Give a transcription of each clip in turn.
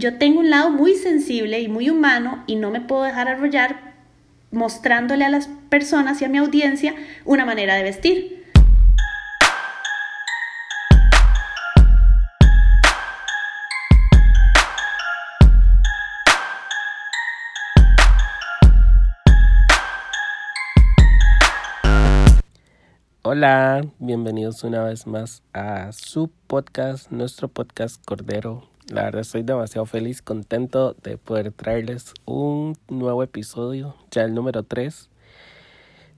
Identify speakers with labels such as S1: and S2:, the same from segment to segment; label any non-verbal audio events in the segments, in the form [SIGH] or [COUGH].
S1: yo tengo un lado muy sensible y muy humano y no me puedo dejar arrollar mostrándole a las personas y a mi audiencia una manera de vestir.
S2: Hola, bienvenidos una vez más a su podcast, nuestro podcast Cordero. La verdad estoy demasiado feliz, contento de poder traerles un nuevo episodio, ya el número 3.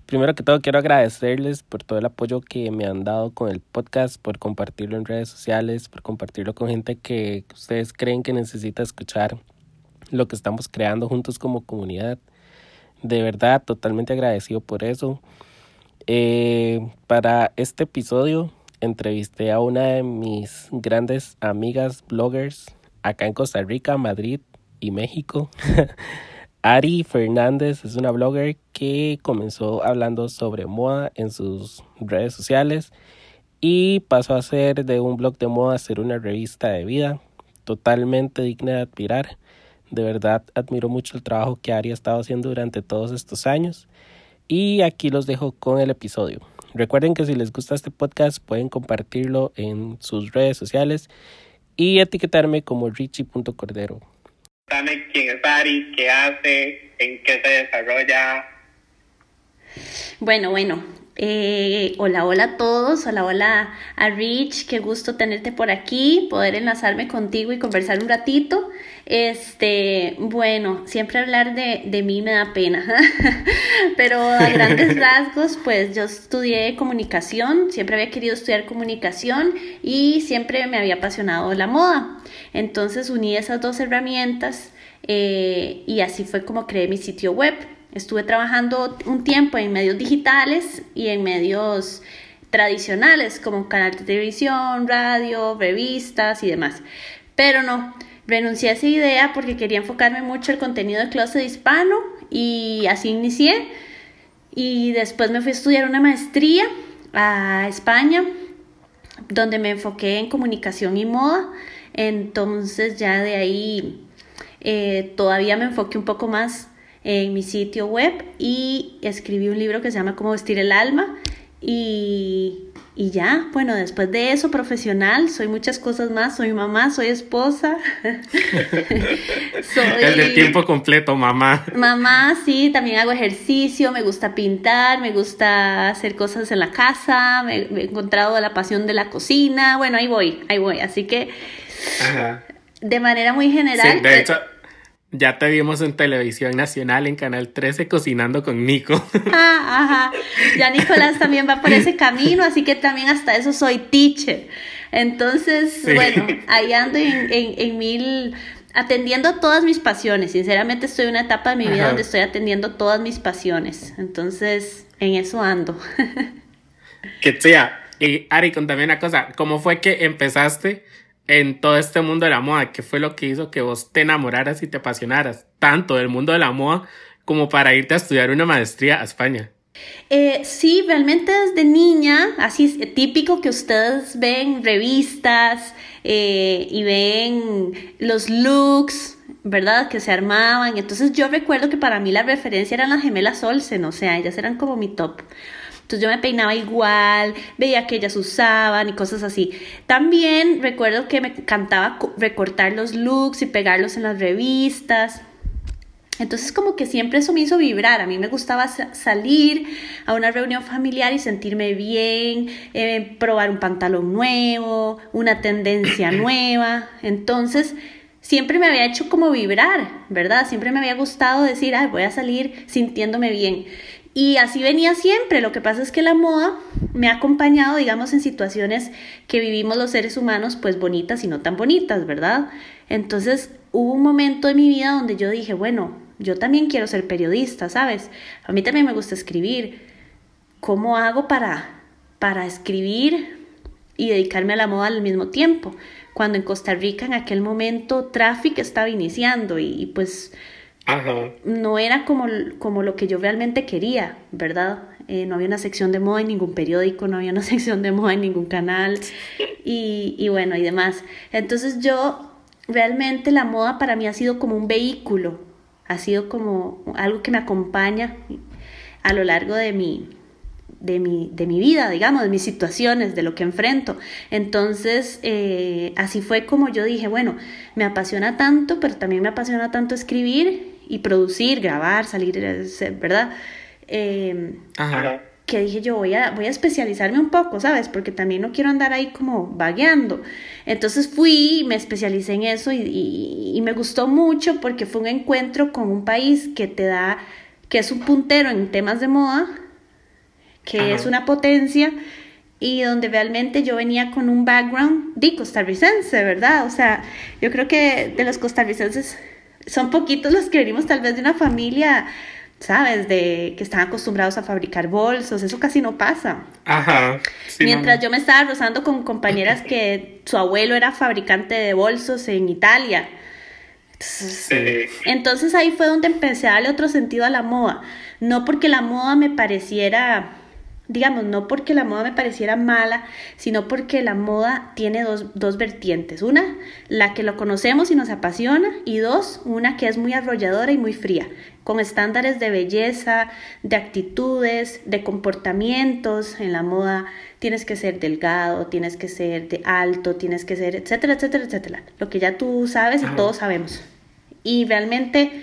S2: Primero que todo quiero agradecerles por todo el apoyo que me han dado con el podcast, por compartirlo en redes sociales, por compartirlo con gente que ustedes creen que necesita escuchar lo que estamos creando juntos como comunidad. De verdad, totalmente agradecido por eso. Eh, para este episodio entrevisté a una de mis grandes amigas bloggers acá en Costa Rica, Madrid y México. [LAUGHS] Ari Fernández es una blogger que comenzó hablando sobre moda en sus redes sociales y pasó a ser de un blog de moda a ser una revista de vida totalmente digna de admirar. De verdad admiro mucho el trabajo que Ari ha estado haciendo durante todos estos años y aquí los dejo con el episodio. Recuerden que si les gusta este podcast pueden compartirlo en sus redes sociales y etiquetarme como richie.cordero.
S3: Dame quién es Ari, qué hace, en qué se desarrolla.
S1: Bueno, bueno, eh, hola, hola a todos, hola, hola a Rich, qué gusto tenerte por aquí, poder enlazarme contigo y conversar un ratito. Este, bueno, siempre hablar de, de mí me da pena, [LAUGHS] pero a grandes [LAUGHS] rasgos, pues yo estudié comunicación, siempre había querido estudiar comunicación y siempre me había apasionado la moda. Entonces uní esas dos herramientas eh, y así fue como creé mi sitio web. Estuve trabajando un tiempo en medios digitales y en medios tradicionales como canal de televisión, radio, revistas y demás. Pero no, renuncié a esa idea porque quería enfocarme mucho en el contenido de clase hispano y así inicié. Y después me fui a estudiar una maestría a España, donde me enfoqué en comunicación y moda. Entonces ya de ahí eh, todavía me enfoqué un poco más en mi sitio web y escribí un libro que se llama Cómo vestir el alma y, y ya, bueno, después de eso, profesional, soy muchas cosas más, soy mamá, soy esposa. [LAUGHS]
S2: soy... El de tiempo completo, mamá.
S1: Mamá, sí, también hago ejercicio, me gusta pintar, me gusta hacer cosas en la casa, me, he encontrado la pasión de la cocina, bueno, ahí voy, ahí voy, así que... De manera muy general.
S2: Sí, de hecho, ya te vimos en televisión nacional en Canal 13 cocinando con Nico. [LAUGHS]
S1: Ah, ajá. Ya Nicolás también va por ese camino, así que también hasta eso soy teacher. Entonces, bueno, ahí ando en, en, mil, atendiendo todas mis pasiones. Sinceramente estoy en una etapa de mi vida donde estoy atendiendo todas mis pasiones. Entonces, en eso ando.
S2: Que sea. Y Ari, contame una cosa, ¿cómo fue que empezaste en todo este mundo de la moda? ¿Qué fue lo que hizo que vos te enamoraras y te apasionaras tanto del mundo de la moda como para irte a estudiar una maestría a España?
S1: Eh, sí, realmente desde niña, así es típico que ustedes ven revistas eh, y ven los looks, ¿verdad? Que se armaban. Entonces yo recuerdo que para mí la referencia eran las gemelas Olsen, o sea, ellas eran como mi top. Entonces yo me peinaba igual, veía que ellas usaban y cosas así. También recuerdo que me encantaba recortar los looks y pegarlos en las revistas. Entonces como que siempre eso me hizo vibrar, a mí me gustaba salir a una reunión familiar y sentirme bien, eh, probar un pantalón nuevo, una tendencia [CLEARS THROAT] nueva. Entonces siempre me había hecho como vibrar, ¿verdad? Siempre me había gustado decir, ay, voy a salir sintiéndome bien. Y así venía siempre. Lo que pasa es que la moda me ha acompañado, digamos, en situaciones que vivimos los seres humanos, pues bonitas y no tan bonitas, ¿verdad? Entonces hubo un momento de mi vida donde yo dije, bueno, yo también quiero ser periodista, ¿sabes? A mí también me gusta escribir. ¿Cómo hago para, para escribir y dedicarme a la moda al mismo tiempo? Cuando en Costa Rica en aquel momento tráfico estaba iniciando y, y pues no era como, como lo que yo realmente quería, ¿verdad? Eh, no había una sección de moda en ningún periódico, no había una [LAUGHS] sección de moda en ningún canal y, y bueno, y demás. Entonces yo realmente la moda para mí ha sido como un vehículo, ha sido como algo que me acompaña a lo largo de mi, de mi, de mi vida, digamos, de mis situaciones, de lo que enfrento. Entonces, eh, así fue como yo dije, bueno, me apasiona tanto, pero también me apasiona tanto escribir y producir, grabar, salir, ¿verdad? Eh, Ajá que dije yo voy a, voy a especializarme un poco, ¿sabes? Porque también no quiero andar ahí como vagueando. Entonces fui, me especialicé en eso y, me gustó mucho porque fue un encuentro con un país que te da, que es un puntero en temas de moda, que es una potencia y donde realmente yo venía con un background de costarricense, ¿verdad? O sea, yo creo que de los costarricenses son poquitos los que venimos tal vez de una familia ¿sabes? De que están acostumbrados a fabricar bolsos, eso casi no pasa. Ajá. Mientras yo me estaba rozando con compañeras que su abuelo era fabricante de bolsos en Italia. Entonces ahí fue donde empecé a darle otro sentido a la moda. No porque la moda me pareciera digamos, no porque la moda me pareciera mala, sino porque la moda tiene dos, dos, vertientes. Una, la que lo conocemos y nos apasiona, y dos, una que es muy arrolladora y muy fría, con estándares de belleza, de actitudes, de comportamientos. En la moda tienes que ser delgado, tienes que ser de alto, tienes que ser, etcétera, etcétera, etcétera. Lo que ya tú sabes y todos sabemos. Y realmente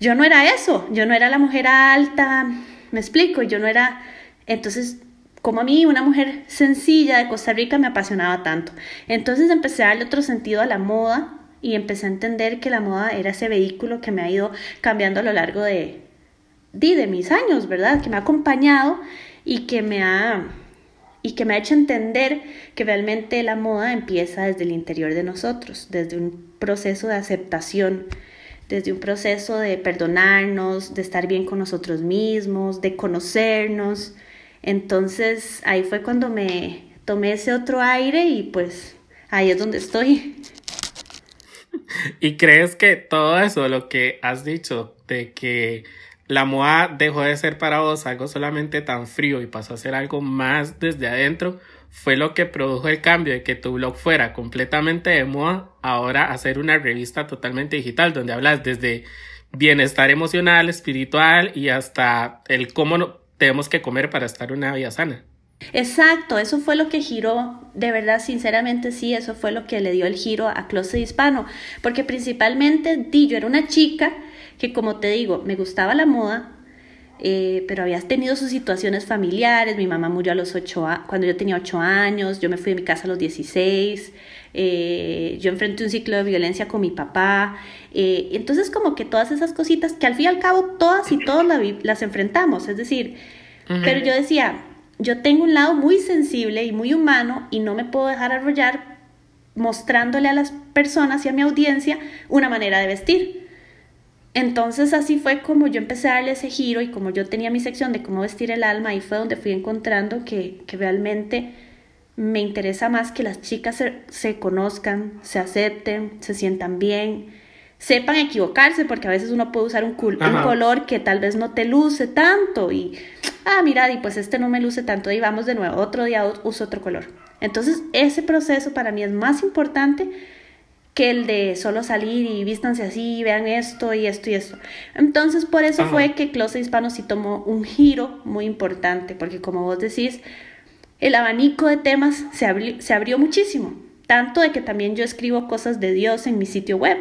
S1: yo no era eso, yo no era la mujer alta, me explico, yo no era entonces, como a mí, una mujer sencilla de Costa Rica me apasionaba tanto. Entonces empecé a darle otro sentido a la moda y empecé a entender que la moda era ese vehículo que me ha ido cambiando a lo largo de, de, mis años, ¿verdad? Que me ha acompañado y que me ha y que me ha hecho entender que realmente la moda empieza desde el interior de nosotros, desde un proceso de aceptación, desde un proceso de perdonarnos, de estar bien con nosotros mismos, de conocernos, entonces ahí fue cuando me tomé ese otro aire y pues ahí es donde estoy.
S4: ¿Y crees que todo eso, lo que has dicho, de que la moda dejó de ser para vos algo solamente tan frío y pasó a ser algo más desde adentro, fue lo que produjo el cambio de que tu blog fuera completamente de moda, ahora a ser una revista totalmente digital, donde hablas desde bienestar emocional, espiritual y hasta el cómo tenemos que comer para estar una vida sana.
S1: Exacto, eso fue lo que giró, de verdad, sinceramente sí, eso fue lo que le dio el giro a Closet Hispano, porque principalmente di, yo era una chica que como te digo, me gustaba la moda, eh, pero había tenido sus situaciones familiares, mi mamá murió a los ocho cuando yo tenía ocho años, yo me fui de mi casa a los 16, eh, yo enfrenté un ciclo de violencia con mi papá, eh, entonces como que todas esas cositas que al fin y al cabo todas y todos las enfrentamos, es decir, pero yo decía, yo tengo un lado muy sensible y muy humano y no me puedo dejar arrollar mostrándole a las personas y a mi audiencia una manera de vestir. Entonces así fue como yo empecé a darle ese giro y como yo tenía mi sección de cómo vestir el alma, y fue donde fui encontrando que, que realmente me interesa más que las chicas se, conozcan, se acepten, se sientan bien, sepan equivocarse, porque a veces uno puede usar un, un, color que tal vez no te luce tanto y, ah, mira, y pues este no me luce tanto y vamos de nuevo, otro día uso otro color. Entonces ese proceso para mí es más importante que el de solo salir y vístanse así, vean esto y esto y esto. Entonces por eso fue que Closet Hispano sí tomó un giro muy importante, porque como vos decís, el abanico de temas se abrió, muchísimo, tanto de que también yo escribo cosas de Dios en mi sitio web.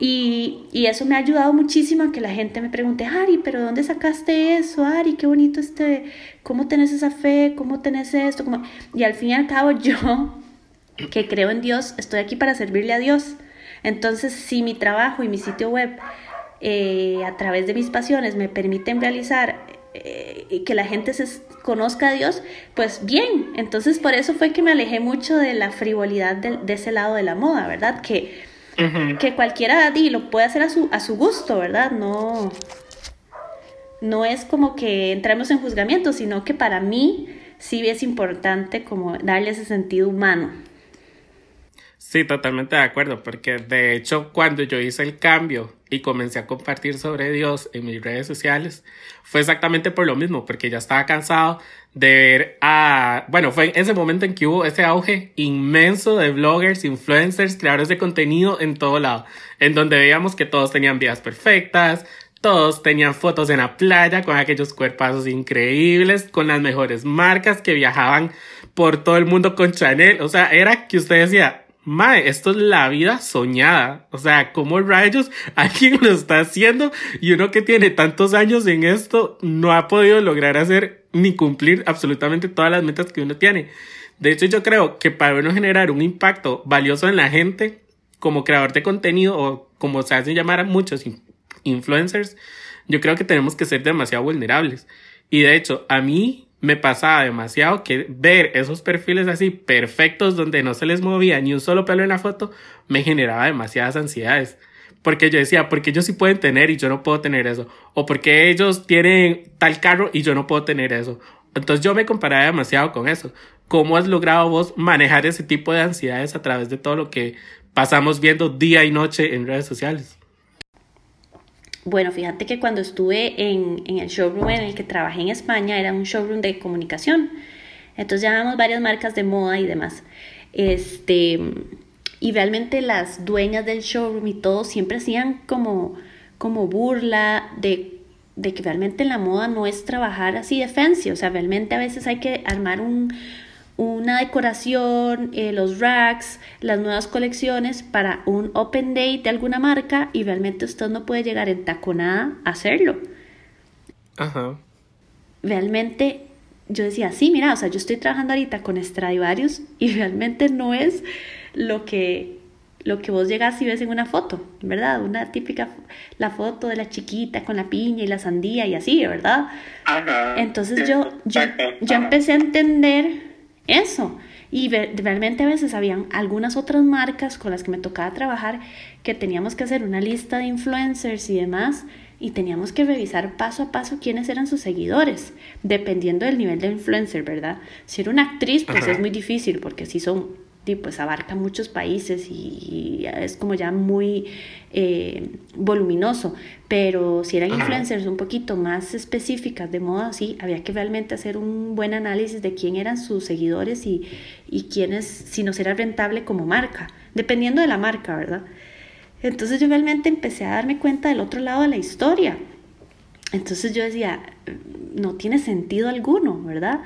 S1: Y, eso me ha ayudado muchísimo a que la gente me pregunte, Ari, pero ¿dónde sacaste eso? Ari, qué bonito este, ¿cómo tenés esa fe? ¿Cómo tenés esto? Y al fin y al cabo yo, [LAUGHS] que creo en Dios, estoy aquí para servirle a Dios. Entonces, si mi trabajo y mi sitio web eh, a través de mis pasiones me permiten realizar eh, que la gente se conozca a Dios, pues bien. Entonces por eso fue que me alejé mucho de la frivolidad de, ese lado de la moda, ¿verdad? Que, que cualquiera di, lo puede hacer a su, a su gusto, ¿verdad? No, no es como que entremos en juzgamiento, sino que para mí sí es importante como darle ese sentido humano.
S4: Sí, totalmente de acuerdo, porque de hecho cuando yo hice el cambio y comencé a compartir sobre Dios en mis redes sociales, fue exactamente por lo mismo, porque ya estaba cansado de ver a, bueno, fue en ese momento en que hubo ese auge inmenso de bloggers, influencers, creadores de contenido en todo lado, en donde veíamos que todos tenían vidas perfectas, todos tenían fotos en la playa con aquellos cuerpazos increíbles, con las mejores marcas que viajaban por todo el mundo con Chanel. O sea, era que usted decía, Mae, esto es la vida soñada. O sea, ¿cómo rayos alguien lo está haciendo? Y uno que tiene tantos años en esto no ha podido lograr hacer ni cumplir absolutamente todas las metas que uno tiene. De hecho, yo creo que para uno generar un impacto valioso en la gente, como creador de contenido o como se hacen llamar a muchos influencers, yo creo que tenemos que ser demasiado vulnerables. Y de hecho, a mí me pasaba demasiado que ver esos perfiles así perfectos donde no se les movía ni un solo pelo en la foto me generaba demasiadas ansiedades. Porque yo decía, porque ellos sí pueden tener y yo no puedo tener eso. O porque ellos tienen tal carro y yo no puedo tener eso. Entonces yo me comparaba demasiado con eso. ¿Cómo has logrado vos manejar ese tipo de ansiedades a través de todo lo que pasamos viendo día y noche en redes sociales?
S1: Bueno, fíjate que cuando estuve en, el showroom en el que trabajé en España, era un showroom de comunicación. Entonces llevábamos varias marcas de moda y demás. Este, y realmente las dueñas del showroom y todo siempre hacían como, como burla de, de que realmente la moda no es trabajar así de fancy. O sea, realmente a veces hay que armar un, una decoración, eh, los racks, las nuevas colecciones para un open day de alguna marca y realmente usted no puede llegar en taconada a hacerlo. Ajá. Realmente yo decía, sí, mira, o sea, yo estoy trabajando ahorita con Stradivarius y [LAUGHS] realmente no es lo que lo que vos llegas y ves en una foto, ¿verdad? Una típica, la foto de la chiquita con la piña y la sandía y así, ¿verdad? Ajá. Entonces yo, yo, yo empecé a entender eso. Y realmente a veces habían algunas otras marcas con las que me tocaba trabajar que teníamos que hacer una lista de influencers y demás y teníamos que revisar paso a paso quiénes eran sus seguidores, dependiendo del nivel de influencer, ¿verdad? Si era una actriz, pues es muy difícil porque si son pues abarca muchos países y, es como ya muy eh, voluminoso, pero si eran influencers un poquito más específicas de moda, sí, había que realmente hacer un buen análisis de quién eran sus seguidores y, y quiénes, si nos era rentable como marca, dependiendo de la marca, ¿verdad? Entonces yo realmente empecé a darme cuenta del otro lado de la historia. Entonces yo decía, no tiene sentido alguno, ¿verdad?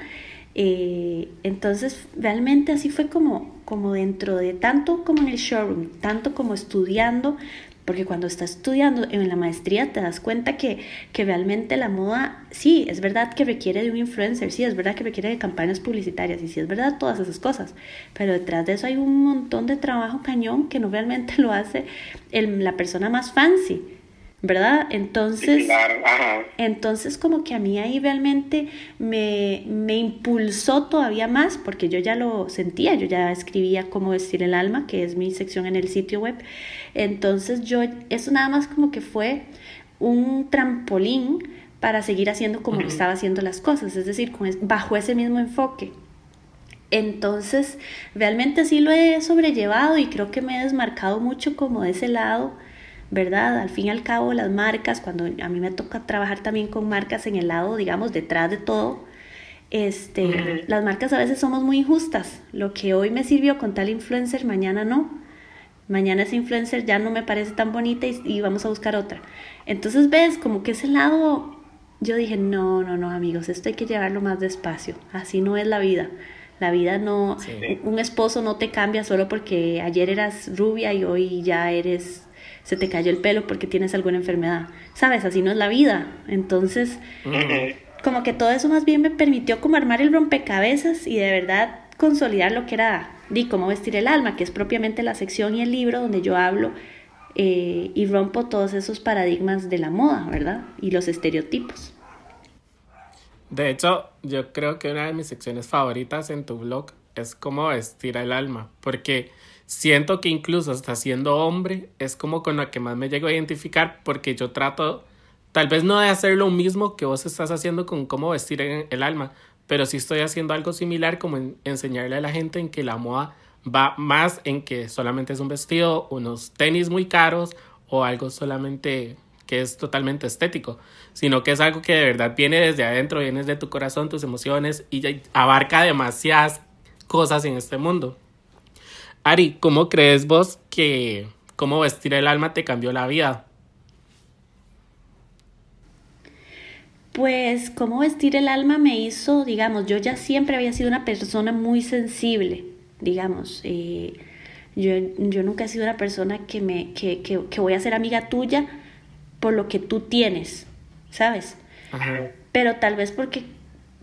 S1: Eh, entonces, realmente así fue como, como dentro de tanto como en el showroom, tanto como estudiando, porque cuando estás estudiando en la maestría te das cuenta que, que realmente la moda, sí, es verdad que requiere de un influencer, sí, es verdad que requiere de campañas publicitarias y sí, es verdad todas esas cosas, pero detrás de eso hay un montón de trabajo cañón que no realmente [LAUGHS] lo hace el, la persona más fancy. ¿Verdad? Entonces, entonces como que a mí ahí realmente me, me, impulsó todavía más, porque yo ya lo sentía, yo ya escribía cómo vestir el alma, que es mi sección en el sitio web. Entonces yo, eso nada más como que fue un trampolín para seguir haciendo como estaba haciendo las cosas, es decir, con, bajo ese mismo enfoque. Entonces, realmente sí lo he sobrellevado y creo que me he desmarcado mucho como de ese lado ¿verdad? Al fin y al cabo, las marcas, cuando a mí me toca trabajar también con marcas en el lado, digamos, detrás de todo, este, las marcas a veces somos muy injustas. Lo que hoy me sirvió con tal influencer, mañana no. Mañana esa influencer ya no me parece tan bonita y, vamos a buscar otra. Entonces ves como que ese lado, yo dije, no, no, no, amigos, esto hay que llevarlo más despacio. Así no es la vida. La vida no, un esposo no te cambia solo porque ayer eras rubia y hoy ya eres se te cayó el pelo porque tienes alguna enfermedad. Sabes, así no es la vida. Entonces, como que todo eso más bien me permitió como armar el rompecabezas y de verdad consolidar lo que era di cómo vestir el alma, que es propiamente la sección y el libro donde yo hablo eh, y rompo todos esos paradigmas de la moda, ¿verdad? Y los estereotipos.
S4: De hecho, yo creo que una de mis secciones favoritas en tu blog es cómo vestir el alma, porque siento que incluso hasta siendo hombre es como con la que más me llego a identificar porque yo trato tal vez no de hacer lo mismo que vos estás haciendo con cómo vestir el alma, pero sí estoy haciendo algo similar como enseñarle a la gente en que la moda va más en que solamente es un vestido, unos tenis muy caros o algo solamente que es totalmente estético, sino que es algo que de verdad viene desde adentro, viene desde tu corazón, tus emociones y abarca demasiadas cosas en este mundo. Ari, ¿cómo crees vos que cómo vestir el alma te cambió la vida?
S1: Pues cómo vestir el alma me hizo, digamos, yo ya siempre había sido una persona muy sensible, digamos. Eh, yo, yo, nunca he sido una persona que, me, que, que, que, voy a ser amiga tuya por lo que tú tienes, ¿sabes? Pero tal vez porque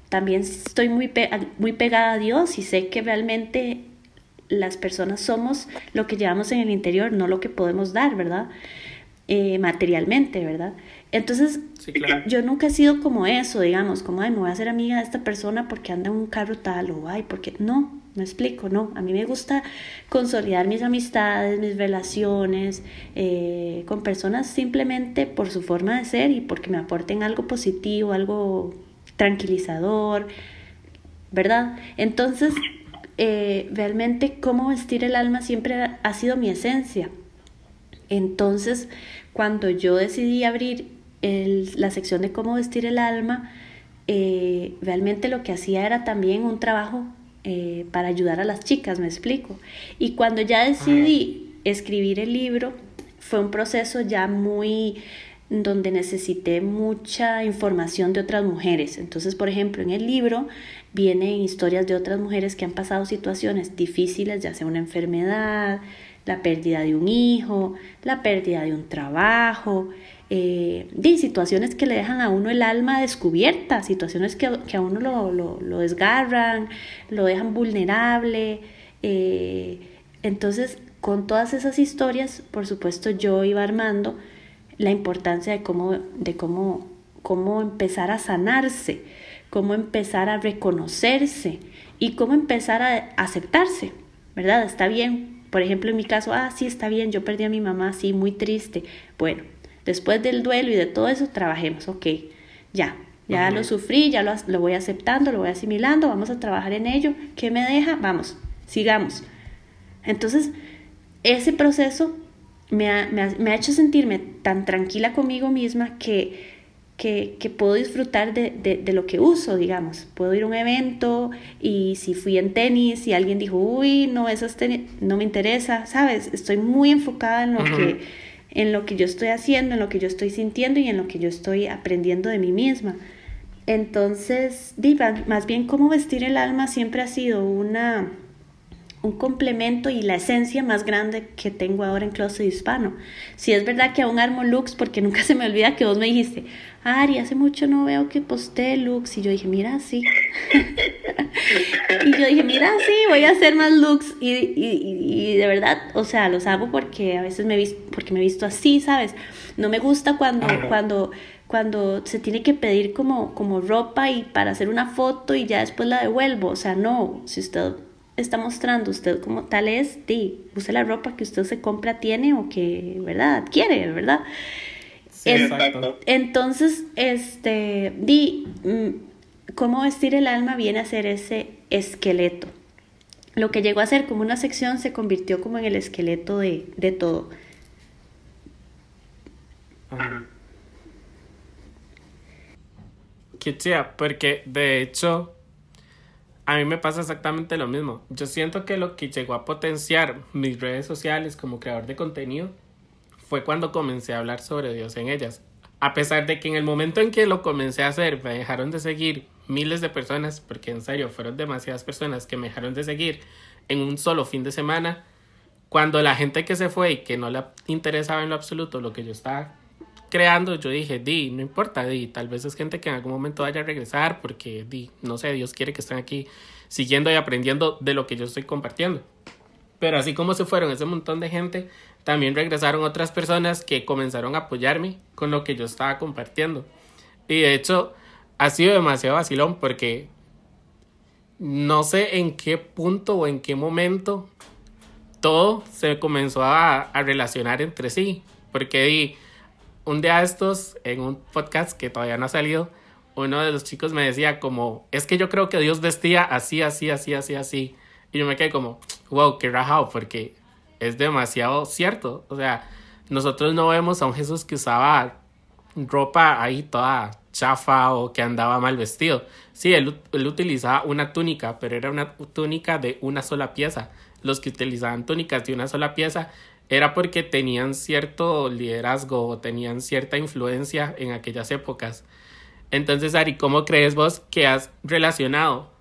S1: también estoy muy, muy pegada a Dios y sé que realmente las personas somos lo que llevamos en el interior, no lo que podemos dar, ¿verdad? Eh, materialmente, ¿verdad? Entonces, yo nunca he sido como eso, digamos, como, ay, me voy a hacer amiga de esta persona porque anda en un carro tal, o ay, porque no, me explico, no. A mí me gusta consolidar mis amistades, mis relaciones eh, con personas simplemente por su forma de ser y porque me aporten algo positivo, algo tranquilizador, ¿verdad? Entonces, eh, realmente cómo vestir el alma siempre ha sido mi esencia. Entonces, cuando yo decidí abrir la sección de cómo vestir el alma, eh, realmente lo que hacía era también un trabajo eh, para ayudar a las chicas, me explico. Y cuando ya decidí escribir el libro, fue un proceso ya muy donde necesité mucha información de otras mujeres. Entonces, por ejemplo, en el libro vienen historias de otras mujeres que han pasado situaciones difíciles, ya sea una enfermedad, la pérdida de un hijo, la pérdida de un trabajo, eh, de situaciones que le dejan a uno el alma descubierta, situaciones que, a uno lo, desgarran, lo dejan vulnerable. Eh, entonces, con todas esas historias, por supuesto, yo iba armando la importancia de cómo, de cómo, cómo empezar a sanarse, cómo empezar a reconocerse y cómo empezar a aceptarse, ¿verdad? Está bien. Por ejemplo, en mi caso, ah, sí, está bien, yo perdí a mi mamá, sí, muy triste. Bueno, Después del duelo y de todo eso, trabajemos, ok, ya, ya lo sufrí, ya lo, lo, voy aceptando, lo voy asimilando, vamos a trabajar en ello. ¿Qué me deja? Vamos, sigamos. Entonces, ese proceso me ha, me ha, hecho sentirme tan tranquila conmigo misma que, que, que puedo disfrutar de, de, de, lo que uso, digamos. Puedo ir a un evento y si fui en tenis y alguien dijo, uy, no, esas tenis no me interesa, ¿sabes? Estoy muy enfocada en lo que en lo que yo estoy haciendo, en lo que yo estoy sintiendo y en lo que yo estoy aprendiendo de mí misma. Entonces, diva, más bien cómo vestir el alma siempre ha sido una un complemento y la esencia más grande que tengo ahora en Closet Hispano. Si es verdad que aún armo looks, porque [LAUGHS] nunca se me olvida que vos me dijiste, Ari, hace mucho no veo que posté looks. Y yo dije, mira, sí. [LAUGHS] y yo dije, mira, sí, voy a hacer más looks. Y, y, y, de verdad, o sea, los hago porque a veces me, visto, porque me he visto así, ¿sabes? No me gusta cuando, cuando, cuando se tiene que pedir como, como ropa y para hacer una foto y ya después la devuelvo. O sea, no, si usted está mostrando usted como tal es, di, use la ropa que usted se compra, tiene o que, ¿verdad? Adquiere, ¿verdad? Entonces, este, di, mm, cómo vestir el alma viene a ser ese esqueleto. Lo que llegó a ser como una sección se convirtió como en el esqueleto de, de todo.
S4: Qué chida, porque de hecho a mí me pasa exactamente lo mismo. Yo siento que lo que llegó a potenciar mis redes sociales como creador de contenido fue cuando comencé a hablar sobre Dios en ellas. A pesar de que en el momento en que lo comencé a hacer me dejaron de seguir miles de personas, porque en serio fueron demasiadas personas que me dejaron de seguir en un solo fin de semana, cuando la gente que se fue y que no le interesaba en lo absoluto lo que yo estaba creando, yo dije, di, no importa, di, tal vez es gente que en algún momento vaya a regresar porque, di, no sé, Dios quiere que estén aquí siguiendo y aprendiendo de lo que yo estoy compartiendo. Pero así como se fueron ese montón de gente, también regresaron otras personas que comenzaron a apoyarme con lo que yo estaba compartiendo. Y de hecho, ha sido demasiado vacilón porque no sé en qué punto o en qué momento todo se comenzó a, a relacionar entre sí. Porque di, un día estos, en un podcast que todavía no ha salido, uno de los chicos me decía como, es que yo creo que Dios vestía así, así, así, así, así. Y yo me quedé como, wow, qué rajado, porque es demasiado cierto. O sea, nosotros no vemos a un Jesús que usaba ropa ahí toda chafa o que andaba mal vestido. Sí, él, él, utilizaba una túnica, pero era una túnica de una sola pieza. Los que utilizaban túnicas de una sola pieza era porque tenían cierto liderazgo o tenían cierta influencia en aquellas épocas. Entonces, Ari, ¿cómo crees vos que has relacionado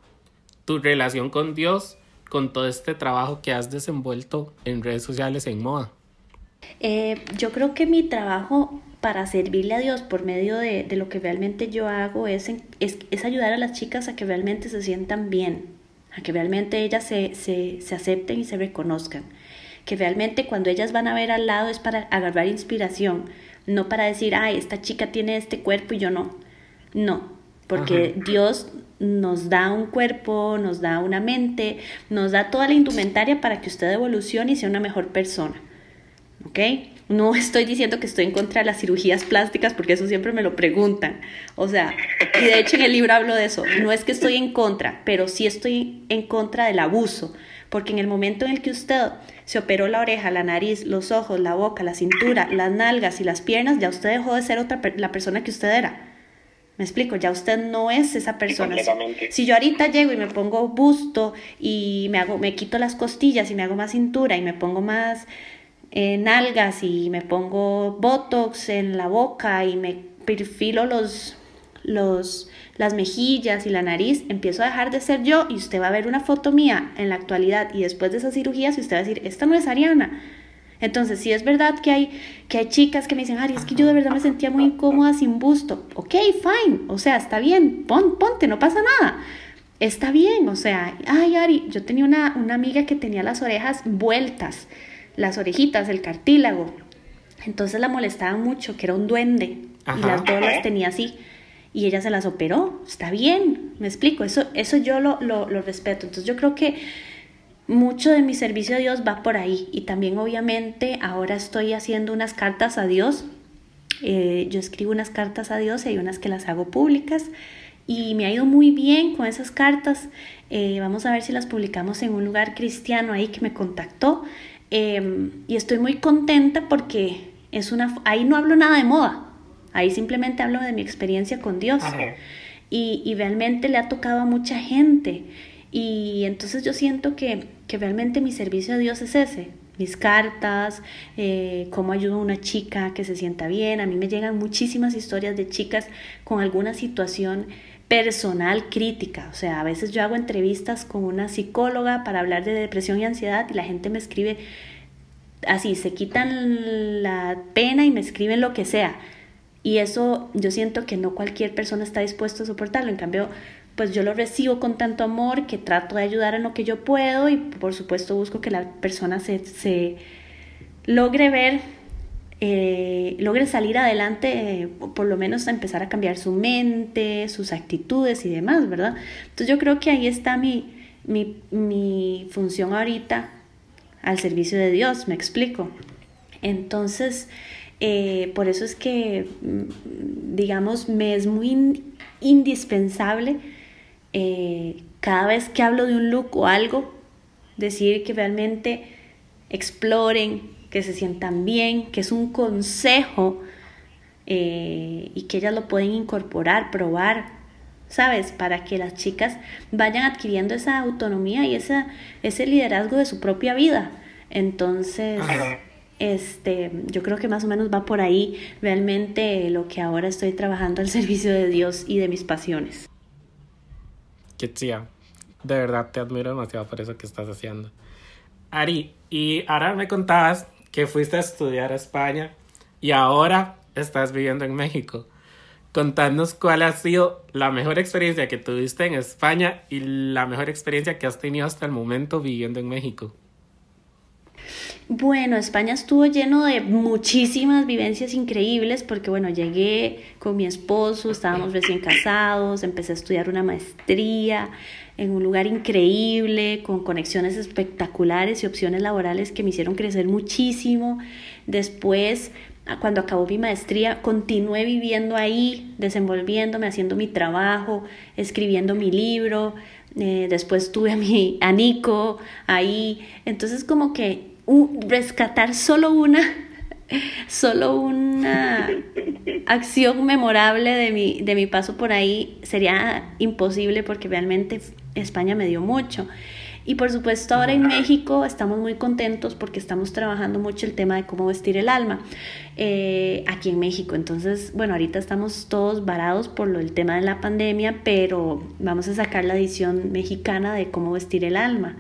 S4: tu relación con Dios con todo este trabajo que has desenvuelto en redes sociales en moda?
S1: Eh, yo creo que mi trabajo para servirle a Dios por medio de, lo que realmente yo hago es, es, es, ayudar a las chicas a que realmente se sientan bien, a que realmente ellas se, se, se acepten y se reconozcan, que realmente cuando ellas van a ver al lado es para agarrar inspiración, no para decir, ay, esta chica tiene este cuerpo y yo no. No, porque Ajá. Dios nos da un cuerpo, nos da una mente, nos da toda la indumentaria para que usted evolucione y sea una mejor persona. ¿Ok? No [LAUGHS] estoy diciendo que estoy en contra de las cirugías plásticas porque eso siempre me lo preguntan. O sea, y de hecho en el libro hablo de eso. No es que estoy en contra, pero sí estoy en contra del abuso. Porque en el momento en el que usted se operó la oreja, la nariz, los ojos, la boca, la cintura, las nalgas y las piernas, ya usted dejó de ser otra la persona que usted era. Me explico, ya usted no es esa persona. Si yo ahorita llego y me pongo busto y me hago, me quito las costillas y me hago más cintura y me pongo más eh, nalgas y me pongo botox en la boca y me perfilo los, los, las mejillas y la nariz, empiezo a dejar de ser yo y usted va a ver una foto mía en la actualidad y después de esas cirugías y usted va a decir, esta no es Ariana. Entonces, si es verdad que hay, que hay chicas que me dicen, Ari, es que yo de verdad me sentía muy incómoda sin busto. Ok, fine, o sea, está bien, pon, ponte, no pasa nada. Está bien, o sea, ay, Ari, yo tenía una, una amiga que tenía las orejas vueltas, las orejitas, el cartílago. Entonces la molestaba mucho, que era un duende, Ajá. y las dos las tenía así. Y ella se las operó, está bien, me explico, eso, eso yo lo, lo, respeto. Entonces yo creo que mucho de mi servicio a Dios va por ahí y también obviamente ahora estoy haciendo unas cartas a Dios. Eh, yo escribo unas cartas a Dios y hay unas que las hago públicas y me ha ido muy bien con esas cartas. Eh, vamos a ver si las publicamos en un lugar cristiano ahí que me contactó eh, y estoy muy contenta porque es una ahí no hablo nada de moda, ahí simplemente hablo de mi experiencia con Dios y, y realmente le ha tocado a mucha gente. Y entonces yo siento que, que realmente mi servicio a Dios es ese, mis cartas, eh, cómo ayudo a una chica que se sienta bien. A mí me llegan muchísimas historias de chicas con alguna situación personal crítica. O sea, a veces yo hago entrevistas con una psicóloga para hablar de depresión y ansiedad y la gente me escribe así, se quitan la pena y me escriben lo que sea. Y eso yo siento que no cualquier persona está dispuesto a soportarlo. En cambio, pues yo lo recibo con tanto amor que trato de ayudar en lo que yo puedo y por supuesto busco que la persona se, se logre ver, eh, logre salir adelante, eh, por lo menos empezar a cambiar su mente, sus actitudes y demás, ¿verdad? Entonces yo creo que ahí está mi, mi, mi función ahorita al servicio de Dios, me explico. Entonces, eh, por eso es que, mm, digamos, me es muy indispensable eh, cada vez que hablo de un look o algo, decir que realmente exploren, que se sientan bien, que es un consejo eh, y que ellas lo pueden incorporar, probar, ¿sabes? Para que las chicas vayan adquiriendo esa autonomía y esa, ese liderazgo de su propia vida. Entonces, este, yo creo que más o menos va por ahí realmente lo que ahora estoy trabajando al [LAUGHS] servicio de Dios y de mis pasiones.
S4: Kitsia, de verdad te admiro demasiado por eso que estás haciendo. Ari, y ahora me contabas que fuiste a estudiar a España y ahora estás viviendo en México. Contanos cuál ha sido la mejor experiencia que tuviste en España y la mejor experiencia que has tenido hasta el momento viviendo en México.
S1: Bueno, España estuvo lleno de muchísimas vivencias increíbles porque, bueno, llegué con mi esposo, estábamos recién casados, empecé a estudiar una maestría en un lugar increíble, con conexiones espectaculares y opciones laborales que me hicieron crecer muchísimo. Después, cuando acabó mi maestría, continué viviendo ahí, desenvolviéndome, haciendo mi trabajo, escribiendo mi libro, eh, después tuve a mi a Nico ahí, entonces como que rescatar solo una, solo una acción memorable de mi, de mi paso por ahí sería imposible porque realmente España me dio mucho. Y por supuesto ahora en México estamos muy contentos porque estamos trabajando mucho el tema de cómo vestir el alma eh, aquí en México. Entonces, bueno, ahorita estamos todos varados por lo, el tema de la pandemia, pero vamos a sacar la edición mexicana de cómo vestir el alma.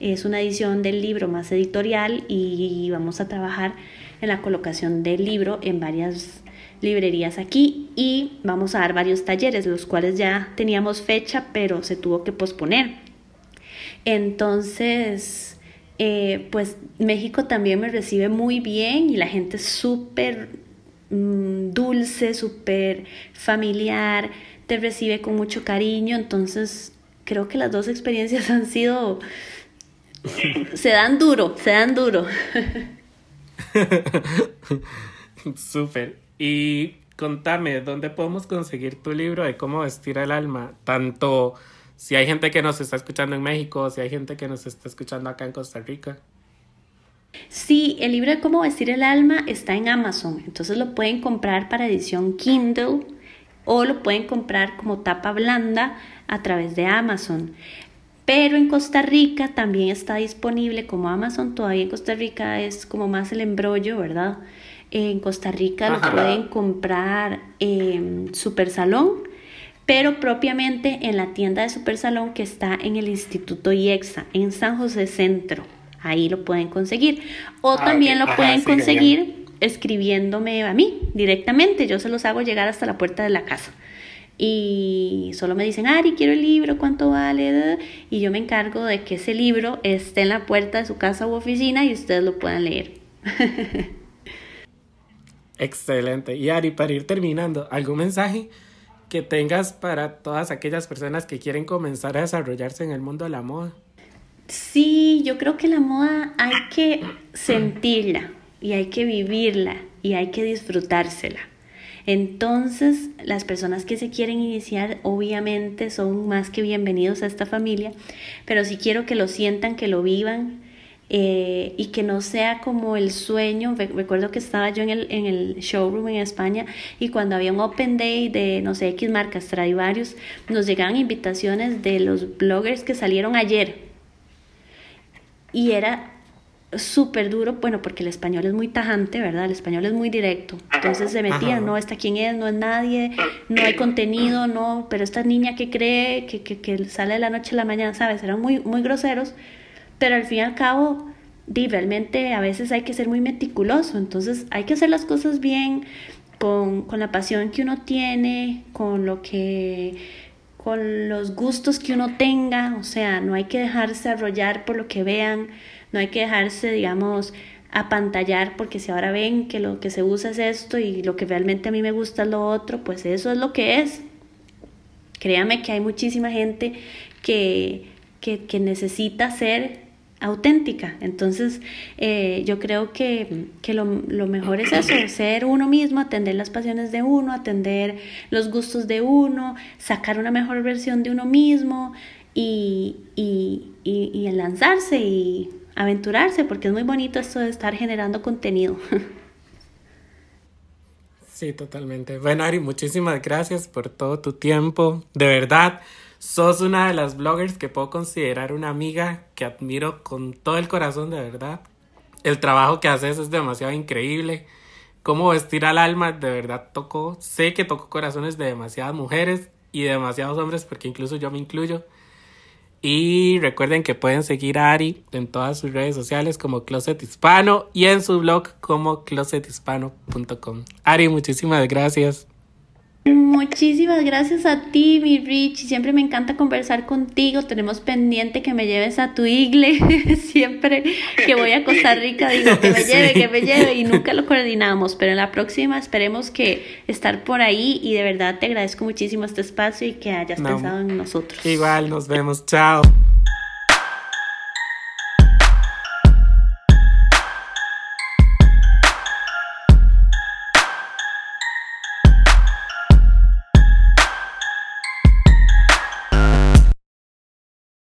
S1: Es una edición del libro más editorial y vamos a trabajar en la colocación del libro en varias librerías aquí y vamos a dar varios talleres, los cuales ya teníamos fecha, pero se tuvo que posponer. Entonces, eh, pues México también me recibe muy bien y la gente es súper mm, dulce, súper familiar, te recibe con mucho cariño, entonces creo que las dos experiencias [LAUGHS] han sido, se dan duro, se dan duro. [LAUGHS]
S4: Súper. Y contame, ¿dónde podemos conseguir tu libro de cómo vestir el alma? Tanto si hay gente que nos está escuchando en México, si hay gente que nos está escuchando acá en Costa Rica.
S1: Sí, el libro de cómo vestir el alma está en Amazon, entonces lo pueden comprar para edición Kindle o lo pueden comprar como tapa blanda a través de Amazon. Pero en Costa Rica también está disponible como Amazon, todavía en Costa Rica es como más el embrollo, ¿verdad? En Costa Rica lo pueden comprar en Super Salón pero propiamente en la tienda de Super Salón que está en el Instituto IEXA, en San José Centro. Ahí lo pueden conseguir. O ah, también lo pueden conseguir escribiéndome a mí directamente. Yo se los hago llegar hasta la puerta de la casa. Y solo me dicen, Ari, quiero el libro, ¿cuánto vale? Y yo me encargo de que ese libro esté en la puerta de su casa u oficina y ustedes lo puedan leer. [LAUGHS]
S4: Excelente. Y Ari, para ir terminando, ¿algún mensaje? que tengas para todas aquellas personas que quieren comenzar a desarrollarse en el mundo de la moda?
S1: Sí, yo creo que la moda hay que sentirla y hay que vivirla y hay que disfrutársela. Entonces, las personas que se quieren iniciar obviamente son más que bienvenidos a esta familia, pero si quiero que lo sientan, que lo vivan, eh, y que no sea como el sueño. Recuerdo que estaba yo en el, en el showroom en España y cuando había un Open Day de no sé X marcas, trae varios, nos llegaban invitaciones de los bloggers que salieron ayer. Y era súper duro, bueno, porque el español es muy tajante, ¿verdad? El español es muy directo. Entonces se metían, no, esta quién es, no es nadie, no hay contenido, no, pero esta niña que cree que, que, que sale de la noche a la mañana, ¿sabes? Eran muy, muy groseros pero al fin y al cabo, realmente a veces hay que ser muy meticuloso, entonces hay que hacer las cosas bien, con, con la pasión que uno tiene, con lo que con los gustos que uno tenga, o sea, no hay que dejarse arrollar por lo que vean, no hay que dejarse, digamos, apantallar porque si ahora ven que lo que se usa es esto y lo que realmente a mí me gusta es lo otro, pues eso es lo que es. Créame que hay muchísima gente que, que, que necesita ser auténtica. Entonces, eh, yo creo que, lo, mejor es eso, [COUGHS] ser uno mismo, atender las pasiones de uno, atender los gustos de uno, sacar una mejor versión de uno mismo y, y, y, lanzarse y aventurarse, porque es muy bonito esto de estar generando contenido.
S4: Sí, totalmente. Bueno, Ari, muchísimas gracias por todo tu tiempo. De verdad, Sos una de las bloggers que puedo considerar una amiga que admiro con todo el corazón, de verdad. El trabajo que haces es demasiado increíble. Cómo vestir al alma, de verdad tocó. Sé que tocó corazones de demasiadas mujeres y de demasiados hombres, porque incluso yo me incluyo. Y recuerden que pueden seguir a Ari en todas sus redes sociales como Closet Hispano y en su blog como closethispano.com. Ari, muchísimas gracias.
S1: Muchísimas gracias a ti, mi Rich. Siempre me encanta conversar contigo. Tenemos pendiente que me lleves a tu igle. [LAUGHS] Siempre que voy a Costa Rica digo que me lleve, que me lleve y nunca lo coordinamos. Pero en la próxima esperemos que estar por ahí y de verdad te agradezco muchísimo este espacio y que hayas pensado en nosotros.
S4: Igual, nos vemos. Chao.